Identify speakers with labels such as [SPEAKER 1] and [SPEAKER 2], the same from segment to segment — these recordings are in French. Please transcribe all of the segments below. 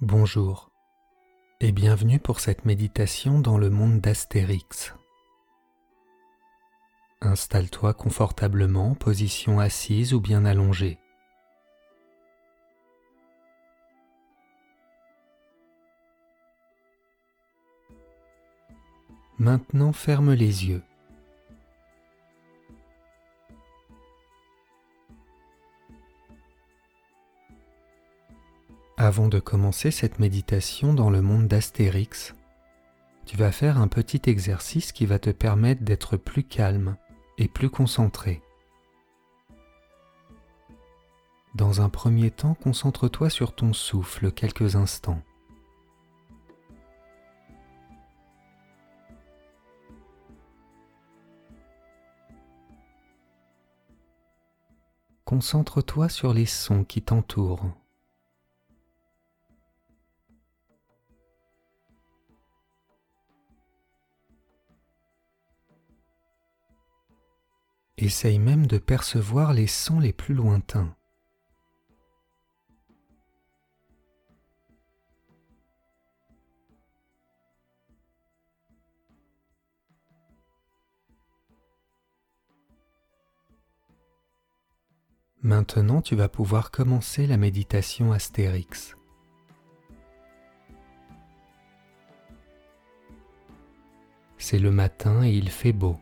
[SPEAKER 1] Bonjour et bienvenue pour cette méditation dans le monde d'Astérix. Installe-toi confortablement, position assise ou bien allongée. Maintenant ferme les yeux. Avant de commencer cette méditation dans le monde d'Astérix, tu vas faire un petit exercice qui va te permettre d'être plus calme et plus concentré. Dans un premier temps, concentre-toi sur ton souffle quelques instants. Concentre-toi sur les sons qui t'entourent. Essaye même de percevoir les sons les plus lointains. Maintenant, tu vas pouvoir commencer la méditation Astérix. C'est le matin et il fait beau.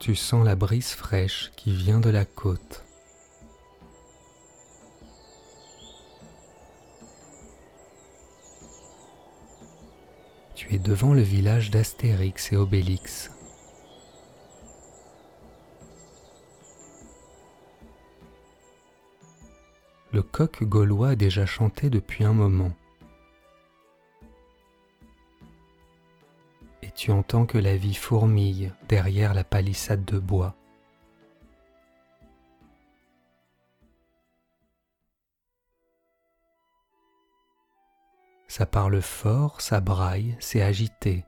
[SPEAKER 1] Tu sens la brise fraîche qui vient de la côte. Tu es devant le village d'Astérix et Obélix. Le coq gaulois a déjà chanté depuis un moment. Tu entends que la vie fourmille derrière la palissade de bois. Ça parle fort, ça braille, c'est agité.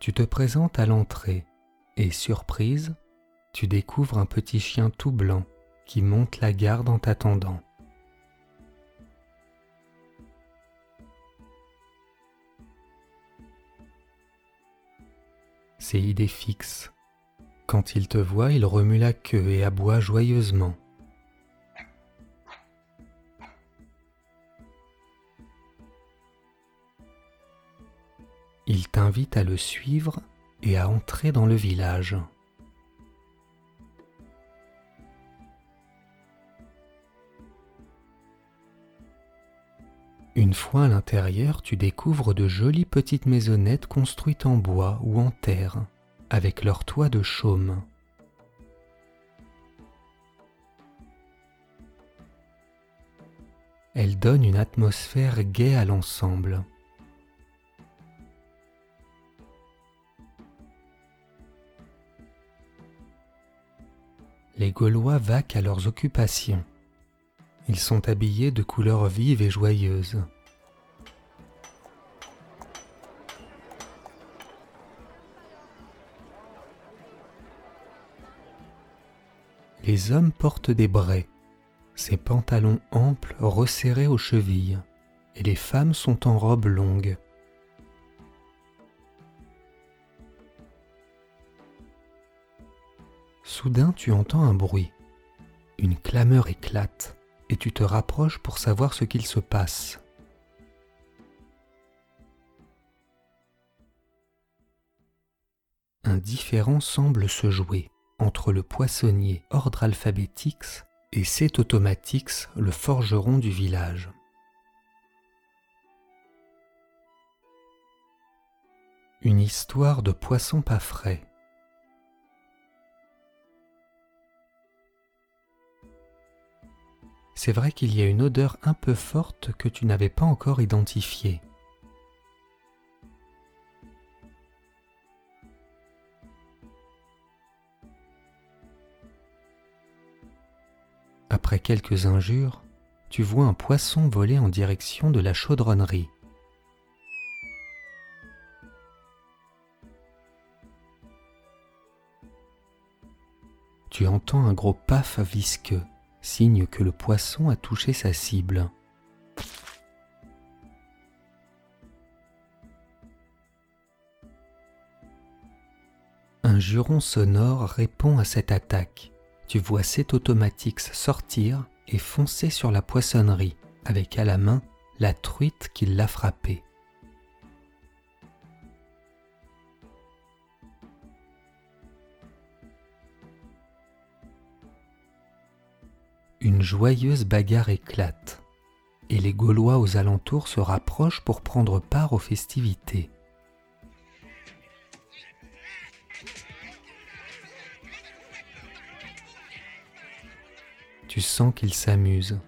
[SPEAKER 1] Tu te présentes à l'entrée et, surprise, tu découvres un petit chien tout blanc qui monte la garde en t'attendant. C'est idée fixe. Quand il te voit, il remue la queue et aboie joyeusement. Il t'invite à le suivre et à entrer dans le village. Une fois à l'intérieur, tu découvres de jolies petites maisonnettes construites en bois ou en terre, avec leur toit de chaume. Elles donnent une atmosphère gaie à l'ensemble. Les Gaulois vaquent à leurs occupations. Ils sont habillés de couleurs vives et joyeuses. Les hommes portent des braies, ces pantalons amples resserrés aux chevilles, et les femmes sont en robes longues. Soudain tu entends un bruit. Une clameur éclate et tu te rapproches pour savoir ce qu'il se passe. Un différend semble se jouer entre le poissonnier ordre alphabétix et cet automatix le forgeron du village. Une histoire de poisson pas frais. c'est vrai qu'il y a une odeur un peu forte que tu n'avais pas encore identifiée. Après quelques injures, tu vois un poisson voler en direction de la chaudronnerie. Tu entends un gros paf visqueux signe que le poisson a touché sa cible. Un juron sonore répond à cette attaque. Tu vois cet Automatix sortir et foncer sur la poissonnerie, avec à la main la truite qui l'a frappé. Une joyeuse bagarre éclate, et les Gaulois aux alentours se rapprochent pour prendre part aux festivités. Tu sens qu'ils s'amusent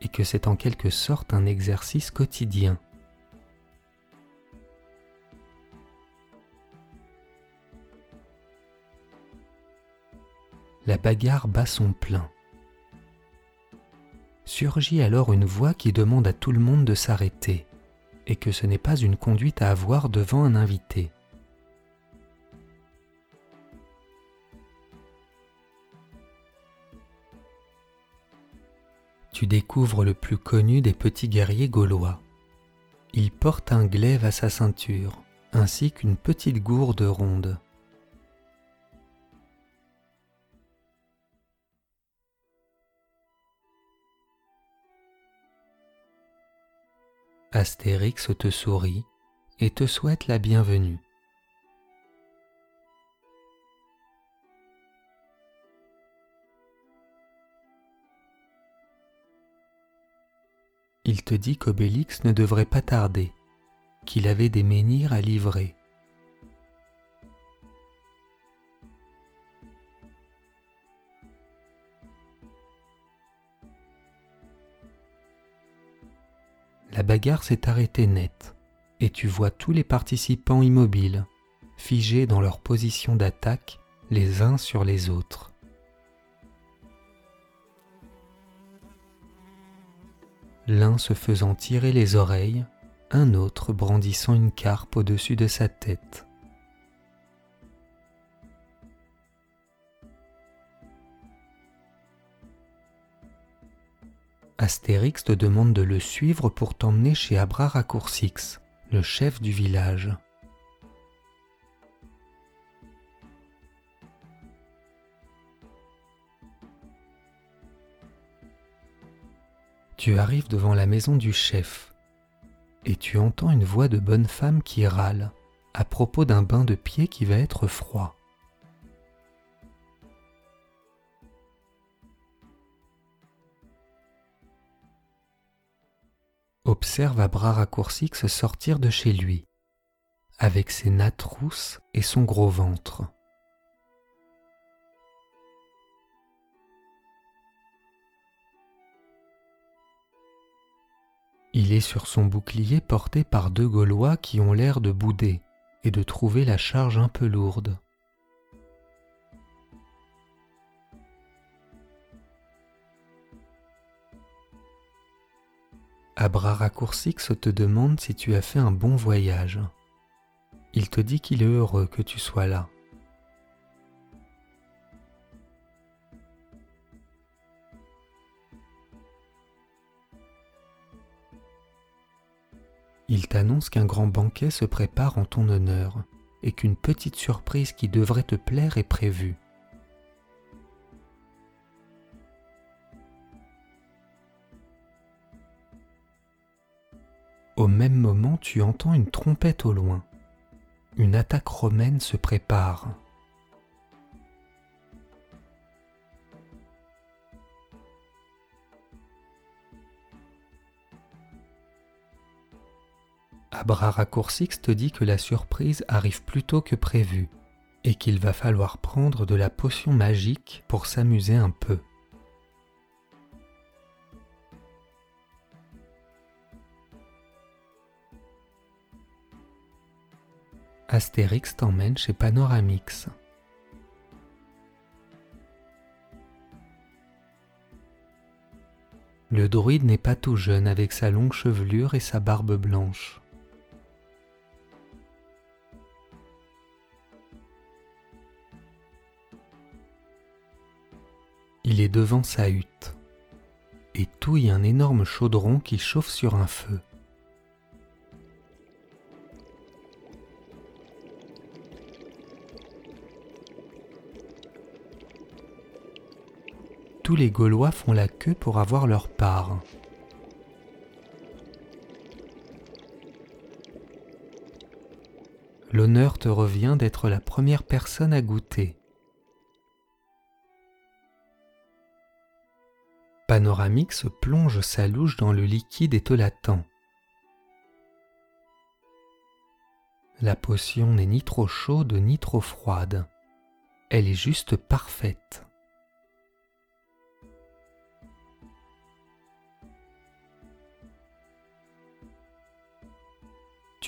[SPEAKER 1] et que c'est en quelque sorte un exercice quotidien. La bagarre bat son plein. Surgit alors une voix qui demande à tout le monde de s'arrêter, et que ce n'est pas une conduite à avoir devant un invité. tu découvres le plus connu des petits guerriers gaulois. Il porte un glaive à sa ceinture, ainsi qu'une petite gourde ronde. Astérix te sourit et te souhaite la bienvenue. il te dit qu'Obélix ne devrait pas tarder, qu'il avait des menhirs à livrer. La bagarre s'est arrêtée net, et tu vois tous les participants immobiles, figés dans leur position d'attaque les uns sur les autres. l'un se faisant tirer les oreilles, un autre brandissant une carpe au-dessus de sa tête. Astérix te demande de le suivre pour t'emmener chez Abra Raccourcix, le chef du village. Tu arrives devant la maison du chef et tu entends une voix de bonne femme qui râle à propos d'un bain de pied qui va être froid. Observe à bras raccourcis se sortir de chez lui, avec ses nattes rousses et son gros ventre. Il est sur son bouclier porté par deux Gaulois qui ont l'air de bouder et de trouver la charge un peu lourde. Abraracoursix te demande si tu as fait un bon voyage. Il te dit qu'il est heureux que tu sois là. Il t'annonce qu'un grand banquet se prépare en ton honneur et qu'une petite surprise qui devrait te plaire est prévue. Au même moment, tu entends une trompette au loin. Une attaque romaine se prépare. Abraracoursix te dit que la surprise arrive plus tôt que prévu et qu'il va falloir prendre de la potion magique pour s'amuser un peu. Astérix t'emmène chez Panoramix. Le druide n'est pas tout jeune avec sa longue chevelure et sa barbe blanche. Il est devant sa hutte et touille un énorme chaudron qui chauffe sur un feu. Tous les Gaulois font la queue pour avoir leur part. L'honneur te revient d'être la première personne à goûter. Panoramix plonge sa louche dans le liquide et te l'attend. La potion n'est ni trop chaude ni trop froide. Elle est juste parfaite.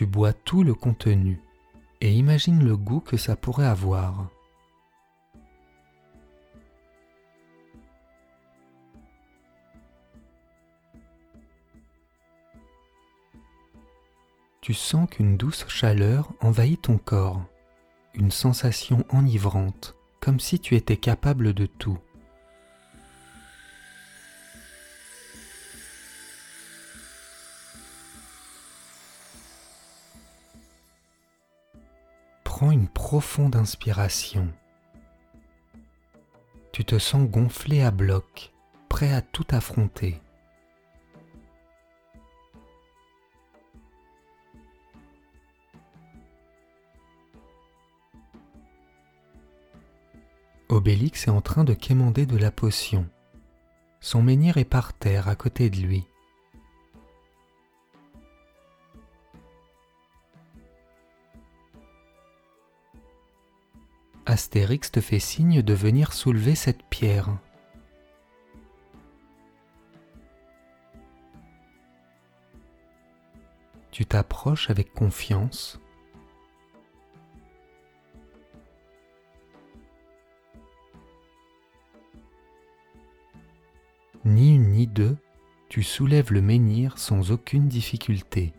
[SPEAKER 1] Tu bois tout le contenu et imagine le goût que ça pourrait avoir. tu sens qu'une douce chaleur envahit ton corps, une sensation enivrante, comme si tu étais capable de tout. Prends une profonde inspiration. Tu te sens gonflé à bloc, prêt à tout affronter. Obélix est en train de quémander de la potion. Son menhir est par terre à côté de lui. Astérix te fait signe de venir soulever cette pierre. Tu t'approches avec confiance Ni une ni deux, tu soulèves le menhir sans aucune difficulté.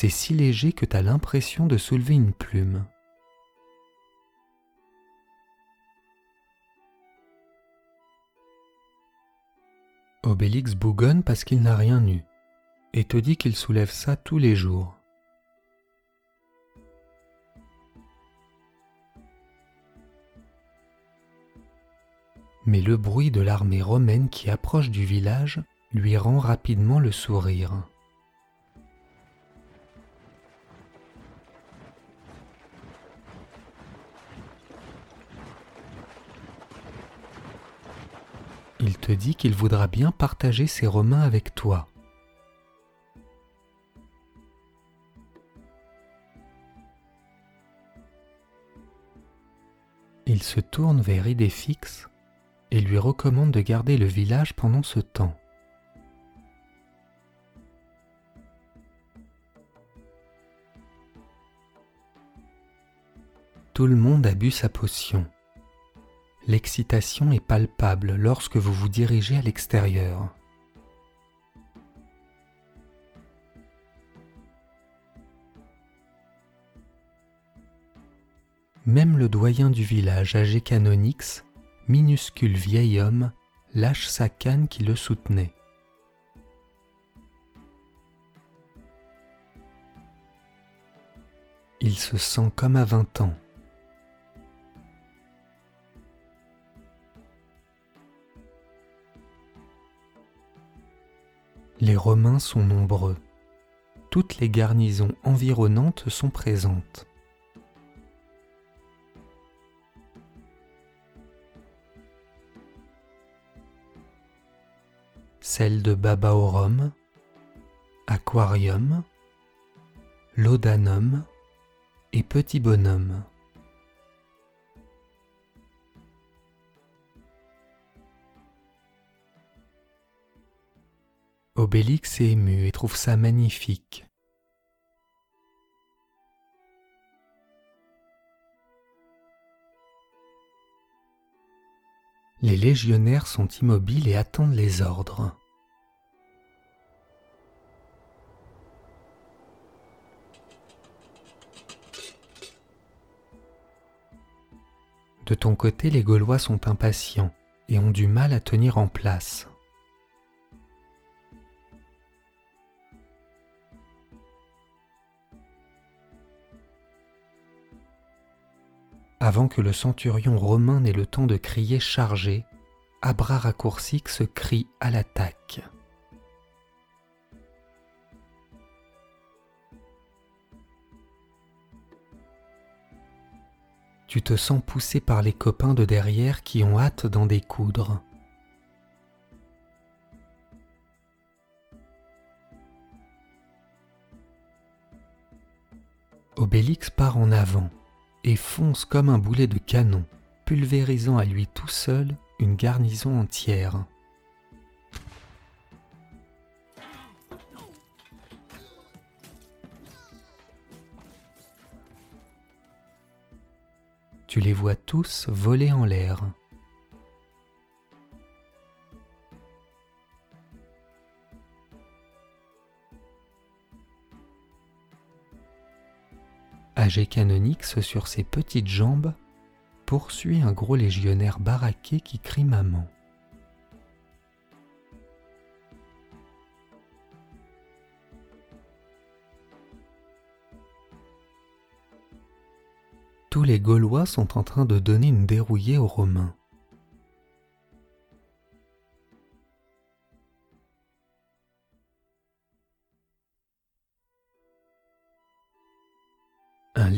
[SPEAKER 1] C'est si léger que tu as l'impression de soulever une plume. Obélix bougonne parce qu'il n'a rien eu et te dit qu'il soulève ça tous les jours. mais le bruit de l'armée romaine qui approche du village lui rend rapidement le sourire. Te dit qu'il voudra bien partager ses Romains avec toi. Il se tourne vers Idéfix et lui recommande de garder le village pendant ce temps. Tout le monde a bu sa potion. L'excitation est palpable lorsque vous vous dirigez à l'extérieur. Même le doyen du village âgé Canonix minuscule vieil homme lâche sa canne qui le soutenait. Il se sent comme à vingt ans. Les Romains sont nombreux. Toutes les garnisons environnantes sont présentes. celle de Babaorum, Aquarium, Laudanum et Petit Bonhomme. Obélix est ému et trouve ça magnifique. Les légionnaires sont immobiles et attendent les ordres. De ton côté, les Gaulois sont impatients et ont du mal à tenir en place. Avant que le centurion romain n'ait le temps de crier chargé, Abraracourcix crie à l'attaque. Tu te sens poussé par les copains de derrière qui ont hâte d'en découdre. Obélix part en avant et fonce comme un boulet de canon, pulvérisant à lui tout seul une garnison entière. Tu les vois tous voler en l'air. Agécanonyx sur ses petites jambes poursuit un gros légionnaire baraqué qui crie maman. Tous les Gaulois sont en train de donner une dérouillée aux Romains.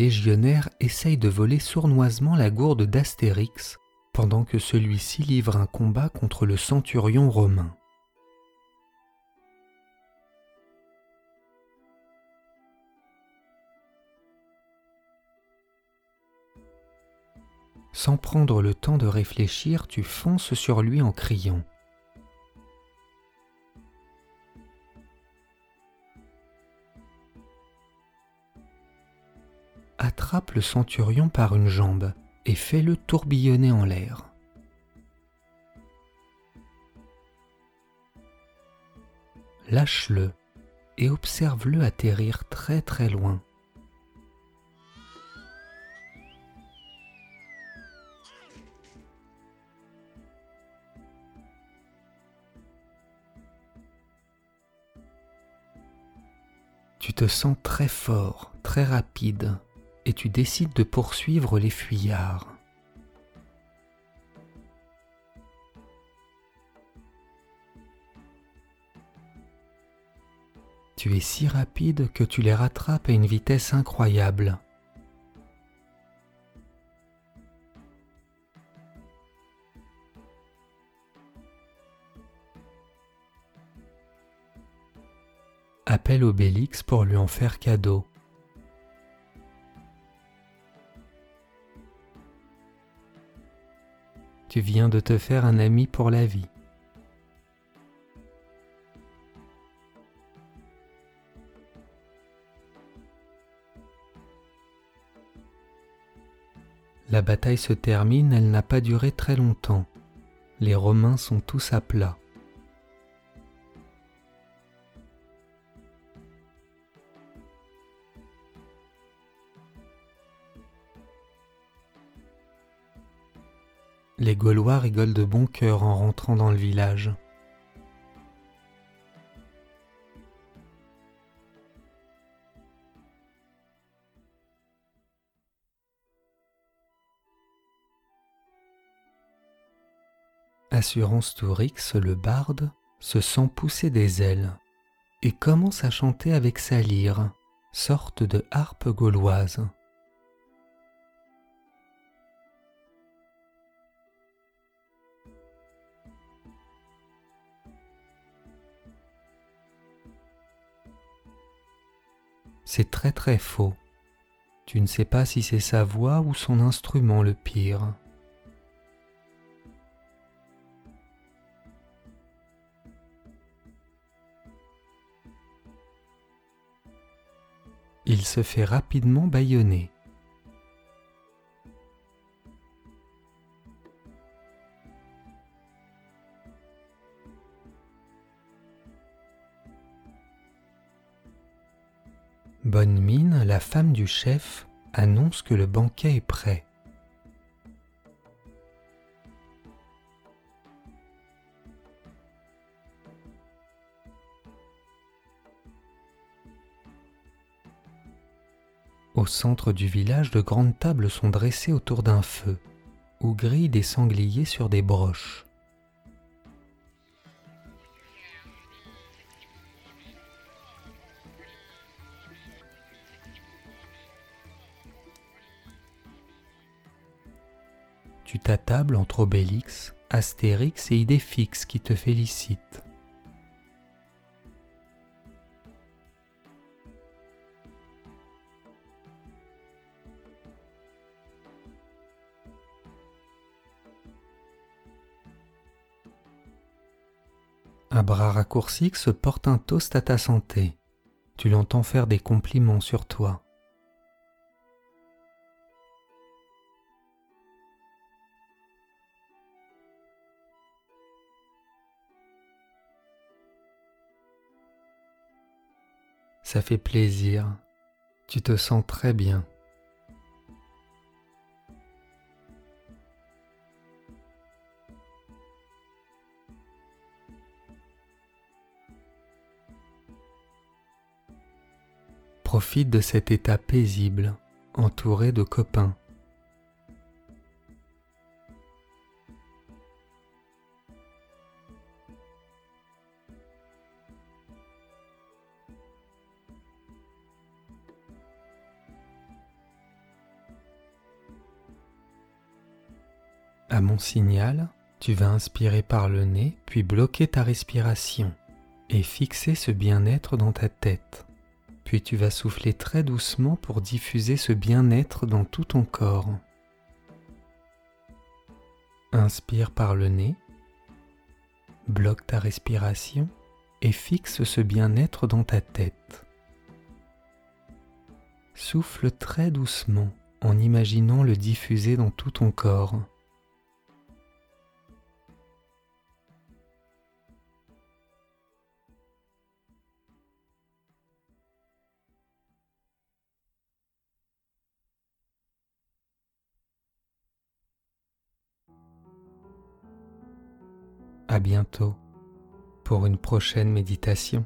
[SPEAKER 1] Légionnaire essaye de voler sournoisement la gourde d'Astérix pendant que celui-ci livre un combat contre le centurion romain. Sans prendre le temps de réfléchir, tu fonces sur lui en criant. Attrape le centurion par une jambe et fais-le tourbillonner en l'air. Lâche-le et observe-le atterrir très très loin. Tu te sens très fort, très rapide et tu décides de poursuivre les fuyards. Tu es si rapide que tu les rattrapes à une vitesse incroyable. Appelle Obélix pour lui en faire cadeau. Tu viens de te faire un ami pour la vie. La bataille se termine, elle n'a pas duré très longtemps. Les Romains sont tous à plat. Les Gaulois rigolent de bon cœur en rentrant dans le village. Assurance Tourix, le barde, se sent pousser des ailes et commence à chanter avec sa lyre, sorte de harpe gauloise. C'est très très faux. Tu ne sais pas si c'est sa voix ou son instrument le pire. Il se fait rapidement bâillonner. Bonne mine, la femme du chef annonce que le banquet est prêt. Au centre du village, de grandes tables sont dressées autour d'un feu, où grillent des sangliers sur des broches. Tu t'attables entre Obélix, Astérix et Idéfix qui te félicitent. Un bras raccourci se porte un toast à ta santé. Tu l'entends faire des compliments sur toi. Ça fait plaisir. Tu te sens très bien. Profite de cet état paisible, entouré de copains. Signal, tu vas inspirer par le nez, puis bloquer ta respiration et fixer ce bien-être dans ta tête. Puis tu vas souffler très doucement pour diffuser ce bien-être dans tout ton corps. Inspire par le nez, bloque ta respiration et fixe ce bien-être dans ta tête. Souffle très doucement en imaginant le diffuser dans tout ton corps. À bientôt pour une prochaine méditation.